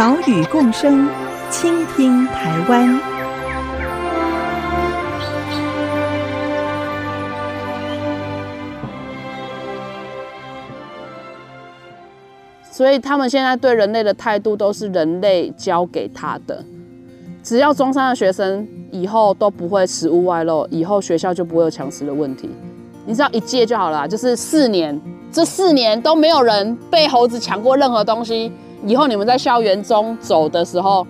岛屿共生，倾听台湾。所以他们现在对人类的态度都是人类教给他的。只要中山的学生以后都不会食物外漏，以后学校就不会有抢食的问题。你知道一届就好了，就是四年，这四年都没有人被猴子抢过任何东西。以后你们在校园中走的时候，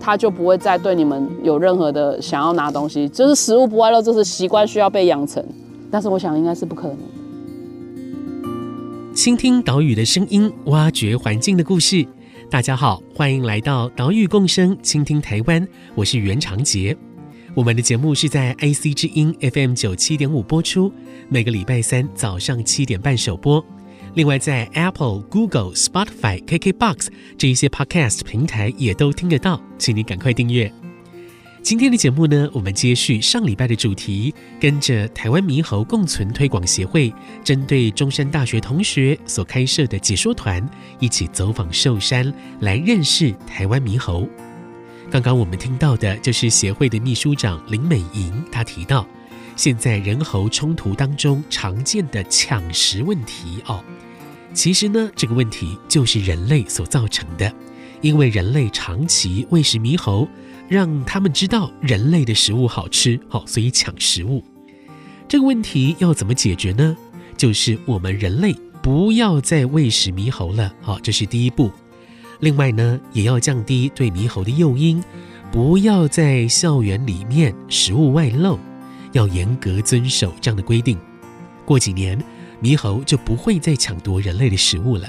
他就不会再对你们有任何的想要拿东西，就是食物不外漏，这是习惯需要被养成。但是我想应该是不可能。倾听岛屿的声音，挖掘环境的故事。大家好，欢迎来到岛屿共生，倾听台湾。我是袁长杰。我们的节目是在 IC 之音 FM 九七点五播出，每个礼拜三早上七点半首播。另外，在 Apple、Google、Spotify、KKBox 这一些 Podcast 平台也都听得到，请你赶快订阅。今天的节目呢，我们接续上礼拜的主题，跟着台湾猕猴共存推广协会，针对中山大学同学所开设的解说团，一起走访寿山，来认识台湾猕猴。刚刚我们听到的就是协会的秘书长林美莹，她提到，现在人猴冲突当中常见的抢食问题哦。其实呢，这个问题就是人类所造成的，因为人类长期喂食猕猴，让他们知道人类的食物好吃，好，所以抢食物。这个问题要怎么解决呢？就是我们人类不要再喂食猕猴了，好，这是第一步。另外呢，也要降低对猕猴的诱因，不要在校园里面食物外漏，要严格遵守这样的规定。过几年。猕猴就不会再抢夺人类的食物了。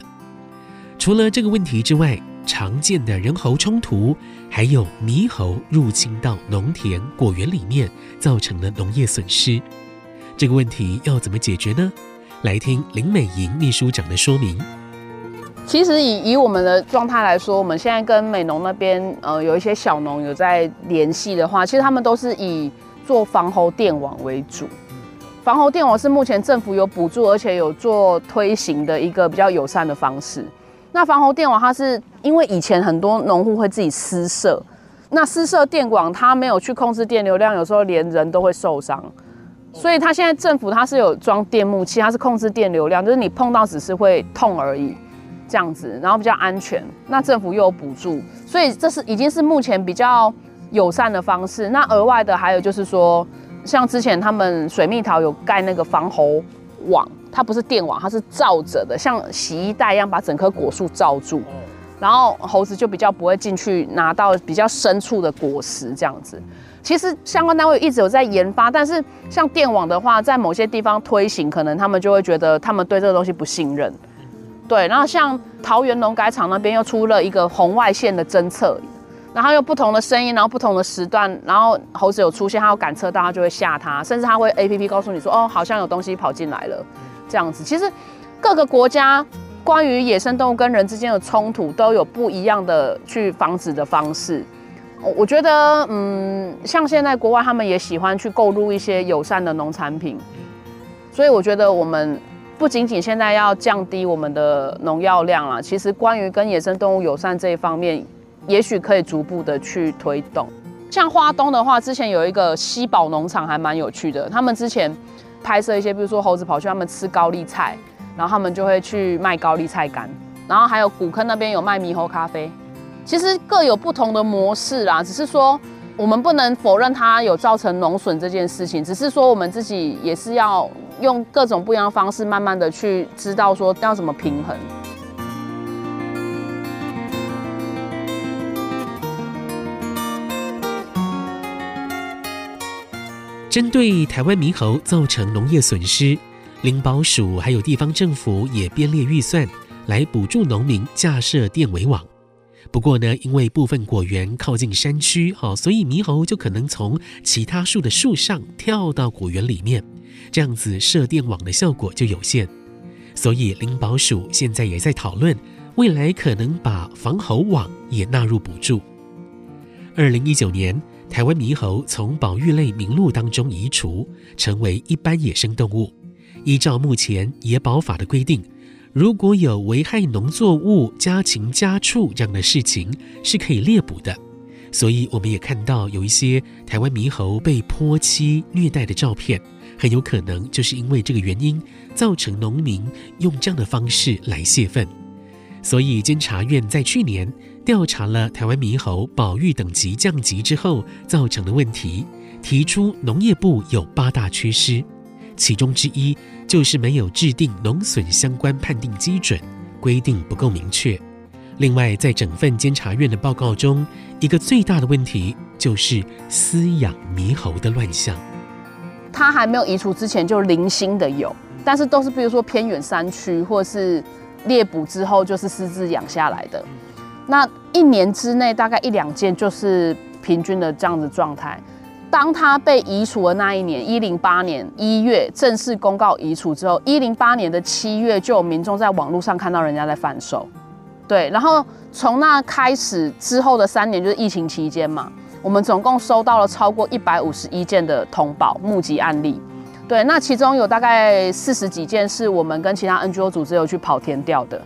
除了这个问题之外，常见的人猴冲突，还有猕猴入侵到农田果园里面，造成的农业损失。这个问题要怎么解决呢？来听林美莹秘书长的说明。其实以以我们的状态来说，我们现在跟美农那边呃有一些小农有在联系的话，其实他们都是以做防猴电网为主。防猴电网是目前政府有补助，而且有做推行的一个比较友善的方式。那防猴电网它是因为以前很多农户会自己私设，那私设电网它没有去控制电流量，有时候连人都会受伤。所以它现在政府它是有装电木器，它是控制电流量，就是你碰到只是会痛而已，这样子，然后比较安全。那政府又有补助，所以这是已经是目前比较友善的方式。那额外的还有就是说。像之前他们水蜜桃有盖那个防猴网，它不是电网，它是罩着的，像洗衣袋一样把整棵果树罩住，然后猴子就比较不会进去拿到比较深处的果实这样子。其实相关单位一直有在研发，但是像电网的话，在某些地方推行，可能他们就会觉得他们对这个东西不信任。对，然后像桃园农改场那边又出了一个红外线的侦测。然后有不同的声音，然后不同的时段，然后猴子有出现，它有感测到，它就会吓它，甚至它会 APP 告诉你说，哦，好像有东西跑进来了，这样子。其实各个国家关于野生动物跟人之间的冲突都有不一样的去防止的方式。我觉得，嗯，像现在国外他们也喜欢去购入一些友善的农产品，所以我觉得我们不仅仅现在要降低我们的农药量啦，其实关于跟野生动物友善这一方面。也许可以逐步的去推动，像花东的话，之前有一个西宝农场还蛮有趣的。他们之前拍摄一些，比如说猴子跑去他们吃高丽菜，然后他们就会去卖高丽菜干。然后还有古坑那边有卖猕猴咖啡，其实各有不同的模式啦。只是说我们不能否认它有造成农损这件事情，只是说我们自己也是要用各种不一样的方式，慢慢的去知道说要怎么平衡。针对台湾猕猴造成农业损失，林保署还有地方政府也编列预算来补助农民架设电围网。不过呢，因为部分果园靠近山区，好，所以猕猴就可能从其他树的树上跳到果园里面，这样子设电网的效果就有限。所以林保署现在也在讨论，未来可能把防猴网也纳入补助。二零一九年，台湾猕猴从保育类名录当中移除，成为一般野生动物。依照目前野保法的规定。如果有危害农作物、家禽家畜这样的事情，是可以猎捕的。所以我们也看到有一些台湾猕猴被泼漆虐待的照片，很有可能就是因为这个原因，造成农民用这样的方式来泄愤。所以监察院在去年调查了台湾猕猴保育等级降级之后造成的问题，提出农业部有八大缺失。其中之一就是没有制定农损相关判定基准，规定不够明确。另外，在整份监察院的报告中，一个最大的问题就是饲养猕猴的乱象。它还没有移除之前，就零星的有，但是都是比如说偏远山区，或是猎捕之后就是私自养下来的。那一年之内大概一两件，就是平均的这样子状态。当他被移除的那一年，一零八年一月正式公告移除之后，一零八年的七月就有民众在网络上看到人家在贩售，对，然后从那开始之后的三年就是疫情期间嘛，我们总共收到了超过一百五十一件的通报募集案例，对，那其中有大概四十几件是我们跟其他 NGO 组织有去跑田调的。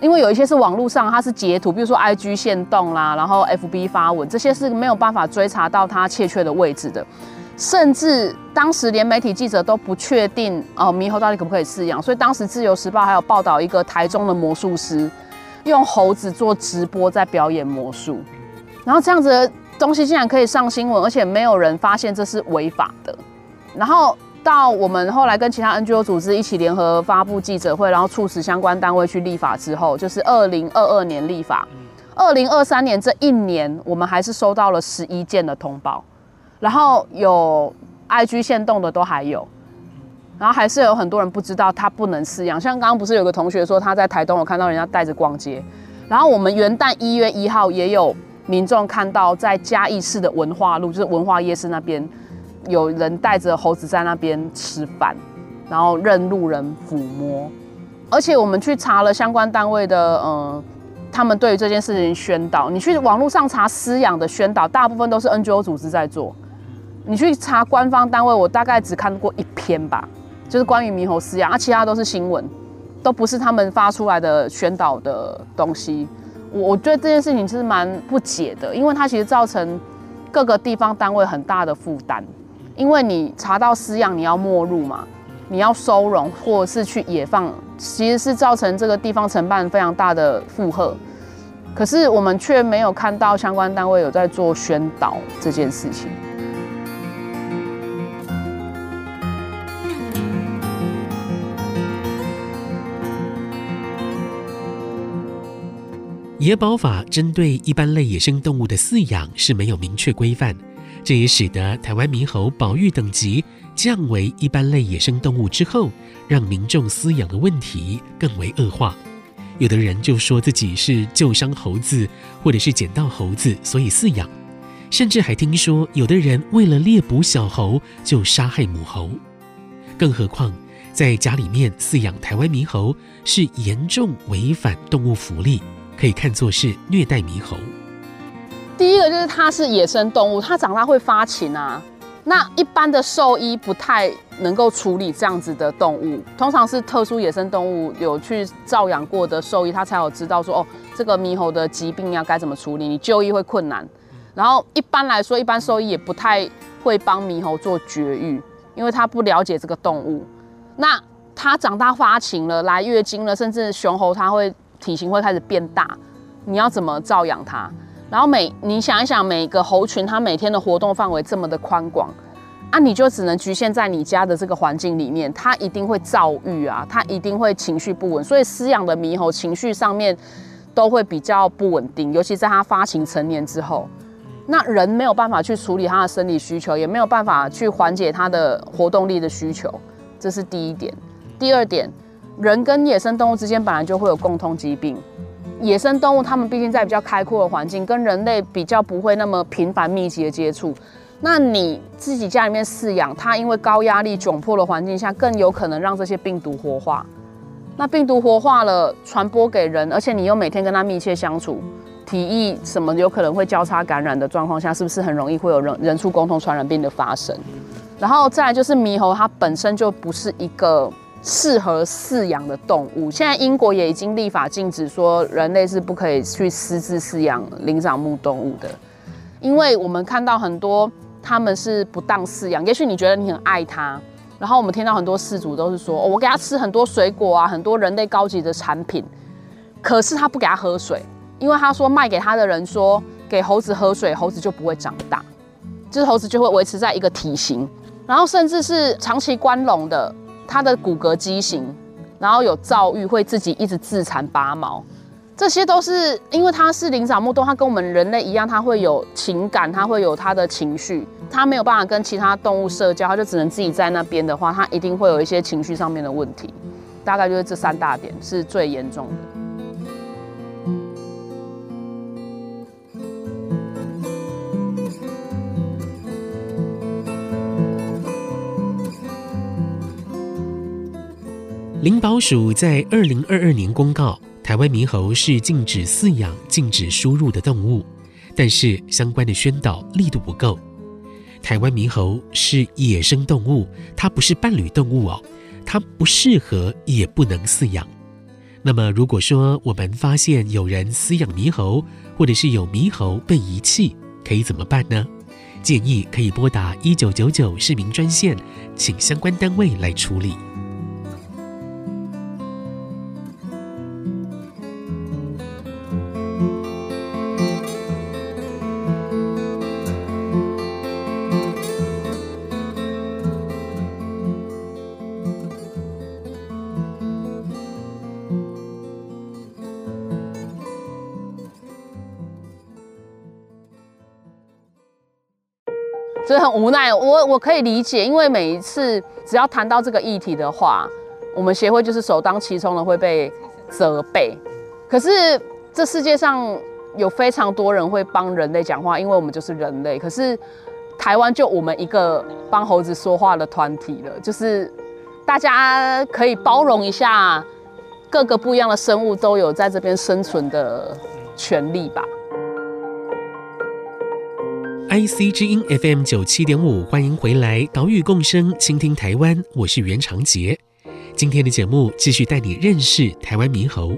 因为有一些是网络上，它是截图，比如说 IG 限动啦，然后 FB 发文，这些是没有办法追查到它确切的位置的。甚至当时连媒体记者都不确定哦，猕猴到底可不可以饲养。所以当时自由时报还有报道一个台中的魔术师用猴子做直播在表演魔术，然后这样子的东西竟然可以上新闻，而且没有人发现这是违法的。然后。到我们后来跟其他 NGO 组织一起联合发布记者会，然后促使相关单位去立法之后，就是二零二二年立法，二零二三年这一年，我们还是收到了十一件的通报，然后有 IG 限动的都还有，然后还是有很多人不知道他不能饲养，像刚刚不是有个同学说他在台东有看到人家带着逛街，然后我们元旦一月一号也有民众看到在嘉义市的文化路，就是文化夜市那边。有人带着猴子在那边吃饭，然后任路人抚摸，而且我们去查了相关单位的，嗯、他们对于这件事情宣导。你去网络上查饲养的宣导，大部分都是 NGO 组织在做。你去查官方单位，我大概只看过一篇吧，就是关于猕猴饲养，啊，其他都是新闻，都不是他们发出来的宣导的东西。我我觉得这件事情是蛮不解的，因为它其实造成各个地方单位很大的负担。因为你查到饲养，你要没入嘛，你要收容或者是去野放，其实是造成这个地方承办非常大的负荷。可是我们却没有看到相关单位有在做宣导这件事情。野保法针对一般类野生动物的饲养是没有明确规范。这也使得台湾猕猴保育等级降为一般类野生动物之后，让民众饲养的问题更为恶化。有的人就说自己是救伤猴子，或者是捡到猴子，所以饲养。甚至还听说有的人为了猎捕小猴就杀害母猴。更何况在家里面饲养台湾猕猴是严重违反动物福利，可以看作是虐待猕猴。第一个就是它是野生动物，它长大会发情啊。那一般的兽医不太能够处理这样子的动物，通常是特殊野生动物有去照养过的兽医，他才有知道说哦，这个猕猴的疾病要该怎么处理，你就医会困难。然后一般来说，一般兽医也不太会帮猕猴做绝育，因为他不了解这个动物。那它长大发情了，来月经了，甚至雄猴它会体型会开始变大，你要怎么照养它？然后每你想一想，每个猴群它每天的活动范围这么的宽广，啊，你就只能局限在你家的这个环境里面，它一定会躁郁啊，它一定会情绪不稳，所以饲养的猕猴情绪上面都会比较不稳定，尤其在它发情成年之后，那人没有办法去处理它的生理需求，也没有办法去缓解它的活动力的需求，这是第一点。第二点，人跟野生动物之间本来就会有共通疾病。野生动物它们毕竟在比较开阔的环境，跟人类比较不会那么频繁密集的接触。那你自己家里面饲养它，因为高压力窘迫的环境下，更有可能让这些病毒活化。那病毒活化了，传播给人，而且你又每天跟它密切相处，体液什么有可能会交叉感染的状况下，是不是很容易会有人人畜共同传染病的发生？然后再来就是猕猴，它本身就不是一个适合饲养的动物。现在英国也已经立法禁止说，人类是不可以去私自饲养灵长目动物的，因为我们看到很多。他们是不当饲养，也许你觉得你很爱它，然后我们听到很多饲主都是说，我给它吃很多水果啊，很多人类高级的产品，可是他不给它喝水，因为他说卖给他的人说，给猴子喝水，猴子就不会长大，这猴子就会维持在一个体型，然后甚至是长期关笼的，它的骨骼畸形，然后有躁郁，会自己一直自残拔毛。这些都是因为它是灵长目动物，它跟我们人类一样，它会有情感，它会有它的情绪，它没有办法跟其他动物社交，它就只能自己在那边的话，它一定会有一些情绪上面的问题。大概就是这三大点是最严重的。林保署在二零二二年公告。台湾猕猴是禁止饲养、禁止输入的动物，但是相关的宣导力度不够。台湾猕猴是野生动物，它不是伴侣动物哦，它不适合也不能饲养。那么，如果说我们发现有人饲养猕猴，或者是有猕猴被遗弃，可以怎么办呢？建议可以拨打一九九九市民专线，请相关单位来处理。所以很无奈，我我可以理解，因为每一次只要谈到这个议题的话，我们协会就是首当其冲的会被责备。可是这世界上有非常多人会帮人类讲话，因为我们就是人类。可是台湾就我们一个帮猴子说话的团体了，就是大家可以包容一下，各个不一样的生物都有在这边生存的权利吧。IC 之音 FM 九七点五，欢迎回来，岛屿共生，倾听台湾，我是袁长杰。今天的节目继续带你认识台湾猕猴。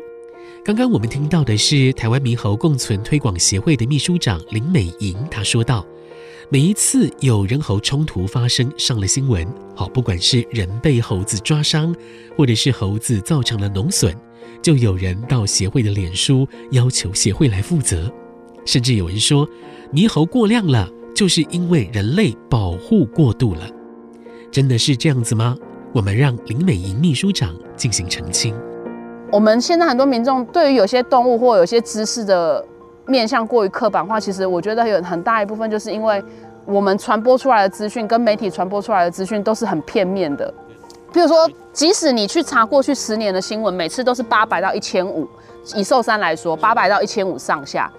刚刚我们听到的是台湾猕猴共存推广协会的秘书长林美莹，她说道：每一次有人猴冲突发生，上了新闻，好，不管是人被猴子抓伤，或者是猴子造成了农损，就有人到协会的脸书要求协会来负责，甚至有人说。猕猴过量了，就是因为人类保护过度了，真的是这样子吗？我们让林美莹秘书长进行澄清。我们现在很多民众对于有些动物或有些知识的面向过于刻板化，其实我觉得有很大一部分就是因为我们传播出来的资讯跟媒体传播出来的资讯都是很片面的。比如说，即使你去查过去十年的新闻，每次都是八百到一千五，以寿山来说，八百到一千五上下。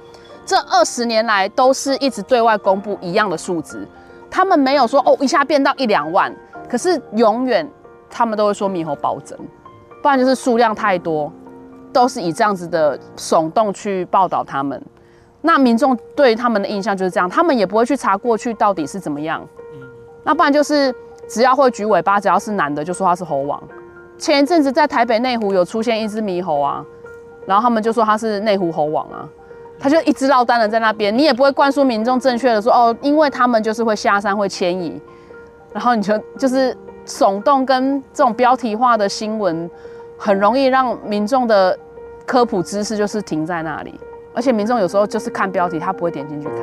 这二十年来都是一直对外公布一样的数值，他们没有说哦一下变到一两万，可是永远他们都会说猕猴暴增，不然就是数量太多，都是以这样子的耸动去报道他们。那民众对他们的印象就是这样，他们也不会去查过去到底是怎么样。那不然就是只要会举尾巴，只要是男的就说他是猴王。前一阵子在台北内湖有出现一只猕猴啊，然后他们就说他是内湖猴王啊。他就一直落单了在那边，你也不会灌输民众正确的说哦，因为他们就是会下山会迁移，然后你就就是耸动跟这种标题化的新闻，很容易让民众的科普知识就是停在那里，而且民众有时候就是看标题，他不会点进去看。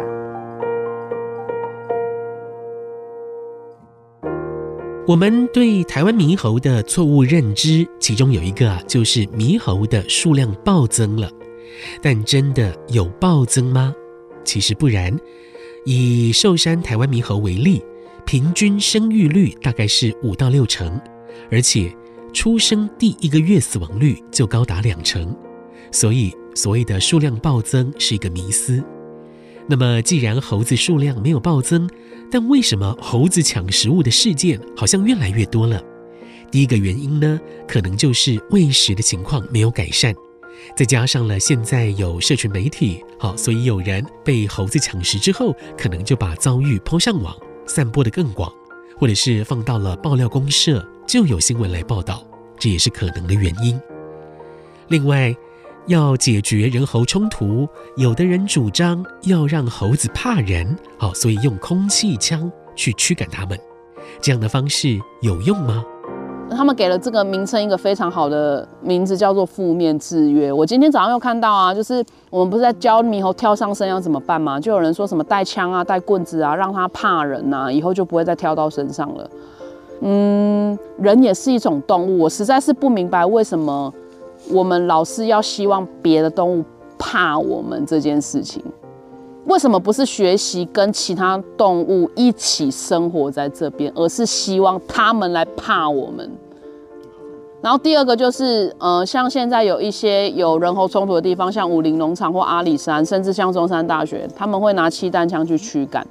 我们对台湾猕猴的错误认知，其中有一个啊，就是猕猴的数量暴增了。但真的有暴增吗？其实不然。以寿山台湾猕猴为例，平均生育率大概是五到六成，而且出生第一个月死亡率就高达两成。所以所谓的数量暴增是一个迷思。那么，既然猴子数量没有暴增，但为什么猴子抢食物的事件好像越来越多了？第一个原因呢，可能就是喂食的情况没有改善，再加上了现在有社群媒体，好，所以有人被猴子抢食之后，可能就把遭遇抛上网，散播得更广，或者是放到了爆料公社，就有新闻来报道，这也是可能的原因。另外，要解决人猴冲突，有的人主张要让猴子怕人，好，所以用空气枪去驱赶它们，这样的方式有用吗？他们给了这个名称一个非常好的名字，叫做负面制约。我今天早上又看到啊，就是我们不是在教猕猴跳上身要怎么办吗？就有人说什么带枪啊、带棍子啊，让它怕人呐、啊，以后就不会再跳到身上了。嗯，人也是一种动物，我实在是不明白为什么我们老是要希望别的动物怕我们这件事情。为什么不是学习跟其他动物一起生活在这边，而是希望他们来怕我们？然后第二个就是，呃，像现在有一些有人猴冲突的地方，像武陵农场或阿里山，甚至像中山大学，他们会拿气弹枪去驱赶。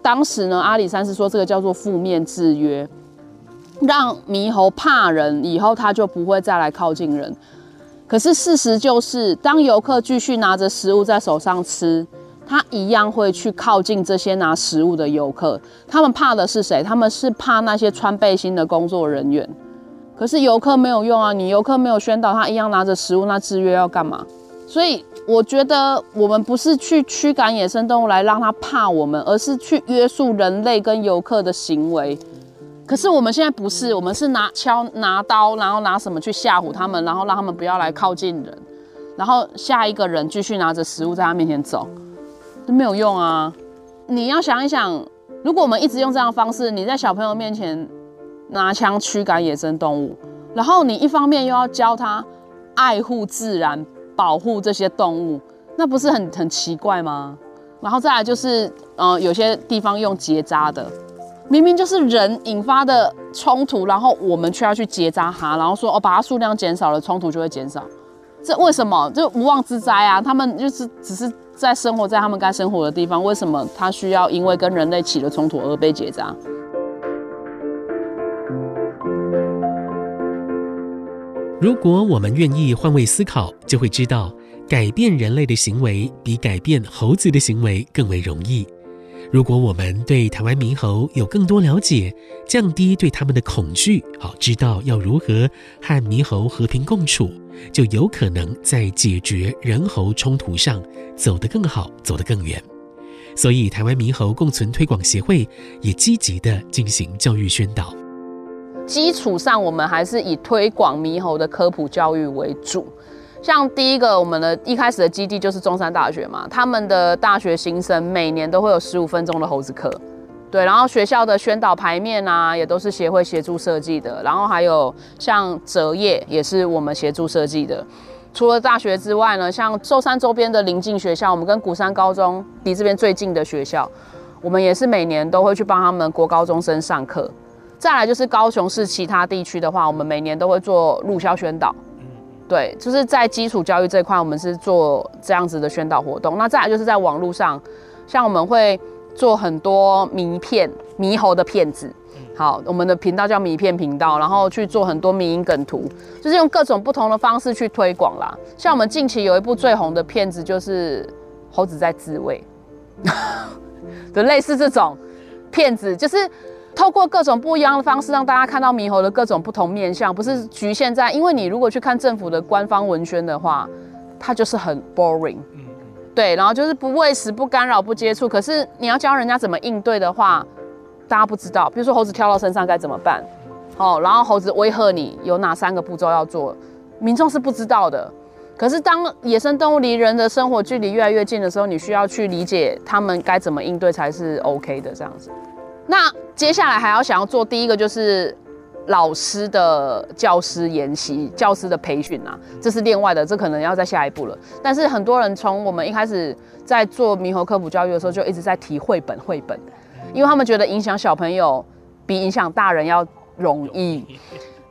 当时呢，阿里山是说这个叫做负面制约，让猕猴怕人，以后他就不会再来靠近人。可是事实就是，当游客继续拿着食物在手上吃。他一样会去靠近这些拿食物的游客，他们怕的是谁？他们是怕那些穿背心的工作人员。可是游客没有用啊，你游客没有宣导，他一样拿着食物，那制约要干嘛？所以我觉得我们不是去驱赶野生动物来让他怕我们，而是去约束人类跟游客的行为。可是我们现在不是，我们是拿枪、拿刀，然后拿什么去吓唬他们，然后让他们不要来靠近人，然后下一个人继续拿着食物在他面前走。没有用啊！你要想一想，如果我们一直用这样的方式，你在小朋友面前拿枪驱赶野生动物，然后你一方面又要教他爱护自然、保护这些动物，那不是很很奇怪吗？然后再来就是，呃，有些地方用结扎的，明明就是人引发的冲突，然后我们却要去结扎它，然后说哦，把它数量减少了，冲突就会减少，这为什么？就无妄之灾啊！他们就是只是。在生活在他们该生活的地方，为什么他需要因为跟人类起了冲突而被结扎？如果我们愿意换位思考，就会知道，改变人类的行为比改变猴子的行为更为容易。如果我们对台湾猕猴有更多了解，降低对他们的恐惧，好，知道要如何和猕猴和平共处，就有可能在解决人猴冲突上走得更好，走得更远。所以，台湾猕猴共存推广协会也积极地进行教育宣导。基础上，我们还是以推广猕猴的科普教育为主。像第一个，我们的一开始的基地就是中山大学嘛，他们的大学新生每年都会有十五分钟的猴子课，对，然后学校的宣导牌面啊，也都是协会协助设计的，然后还有像折页也是我们协助设计的。除了大学之外呢，像寿山周边的邻近学校，我们跟鼓山高中离这边最近的学校，我们也是每年都会去帮他们国高中生上课。再来就是高雄市其他地区的话，我们每年都会做入校宣导。对，就是在基础教育这块，我们是做这样子的宣导活动。那再来就是在网络上，像我们会做很多迷片、猕猴的片子。好，我们的频道叫迷片频道，然后去做很多迷因梗图，就是用各种不同的方式去推广啦。像我们近期有一部最红的片子，就是猴子在自慰，就类似这种片子，就是。透过各种不一样的方式，让大家看到猕猴的各种不同面相，不是局限在，因为你如果去看政府的官方文宣的话，它就是很 boring，对，然后就是不喂食、不干扰、不接触。可是你要教人家怎么应对的话，大家不知道。比如说猴子跳到身上该怎么办？哦，然后猴子威吓你有哪三个步骤要做？民众是不知道的。可是当野生动物离人的生活距离越来越近的时候，你需要去理解他们该怎么应对才是 OK 的，这样子。那接下来还要想要做第一个就是老师的教师研习、教师的培训啊，这是另外的，这可能要在下一步了。但是很多人从我们一开始在做猕猴科普教育的时候，就一直在提绘本，绘本，因为他们觉得影响小朋友比影响大人要容易。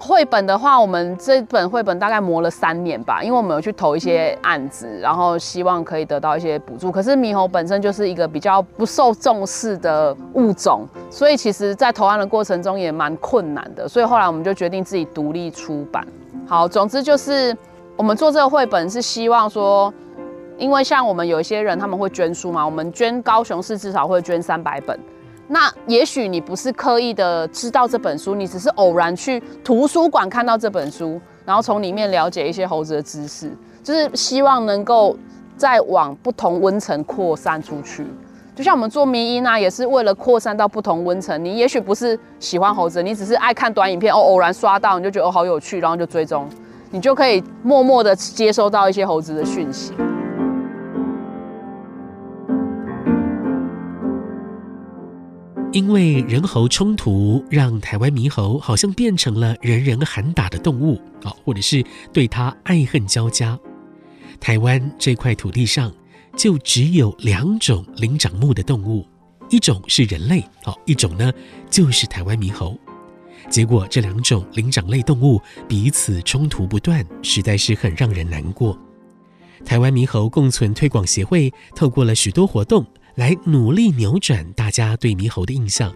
绘本的话，我们这本绘本大概磨了三年吧，因为我们有去投一些案子，然后希望可以得到一些补助。可是猕猴本身就是一个比较不受重视的物种，所以其实在投案的过程中也蛮困难的。所以后来我们就决定自己独立出版。好，总之就是我们做这个绘本是希望说，因为像我们有一些人他们会捐书嘛，我们捐高雄市至少会捐三百本。那也许你不是刻意的知道这本书，你只是偶然去图书馆看到这本书，然后从里面了解一些猴子的知识，就是希望能够再往不同温层扩散出去。就像我们做迷因啊，也是为了扩散到不同温层。你也许不是喜欢猴子，你只是爱看短影片，哦，偶然刷到你就觉得哦好有趣，然后就追踪，你就可以默默的接收到一些猴子的讯息。因为人猴冲突，让台湾猕猴好像变成了人人喊打的动物啊，或者是对它爱恨交加。台湾这块土地上就只有两种灵长目的动物，一种是人类，哦，一种呢就是台湾猕猴。结果这两种灵长类动物彼此冲突不断，实在是很让人难过。台湾猕猴共存推广协会透过了许多活动。来努力扭转大家对猕猴的印象，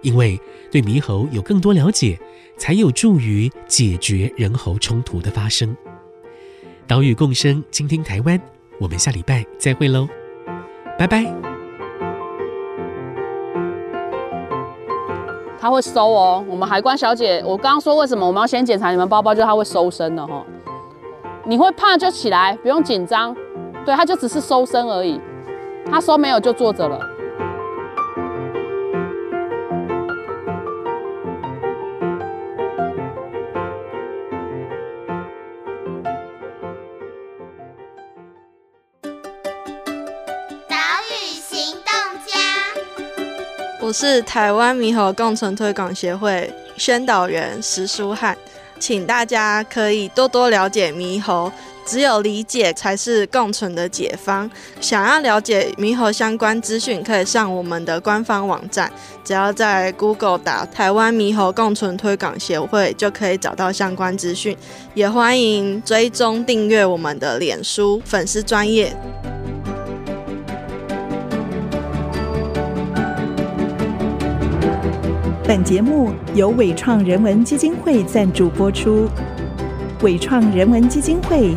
因为对猕猴有更多了解，才有助于解决人猴冲突的发生。岛屿共生，倾听台湾，我们下礼拜再会喽，拜拜。他会收哦，我们海关小姐，我刚刚说为什么我们要先检查你们包包，就是他会搜身的哈。你会怕就起来，不用紧张，对，他就只是搜身而已。他说没有就坐着了。岛屿行动家，我是台湾猕猴共存推广协会宣导员石书汉，请大家可以多多了解猕猴。只有理解才是共存的解方。想要了解猕猴相关资讯，可以上我们的官方网站，只要在 Google 打“台湾猕猴共存推广协会”，就可以找到相关资讯。也欢迎追踪订阅我们的脸书粉丝专页。本节目由伟创人文基金会赞助播出。伟创人文基金会。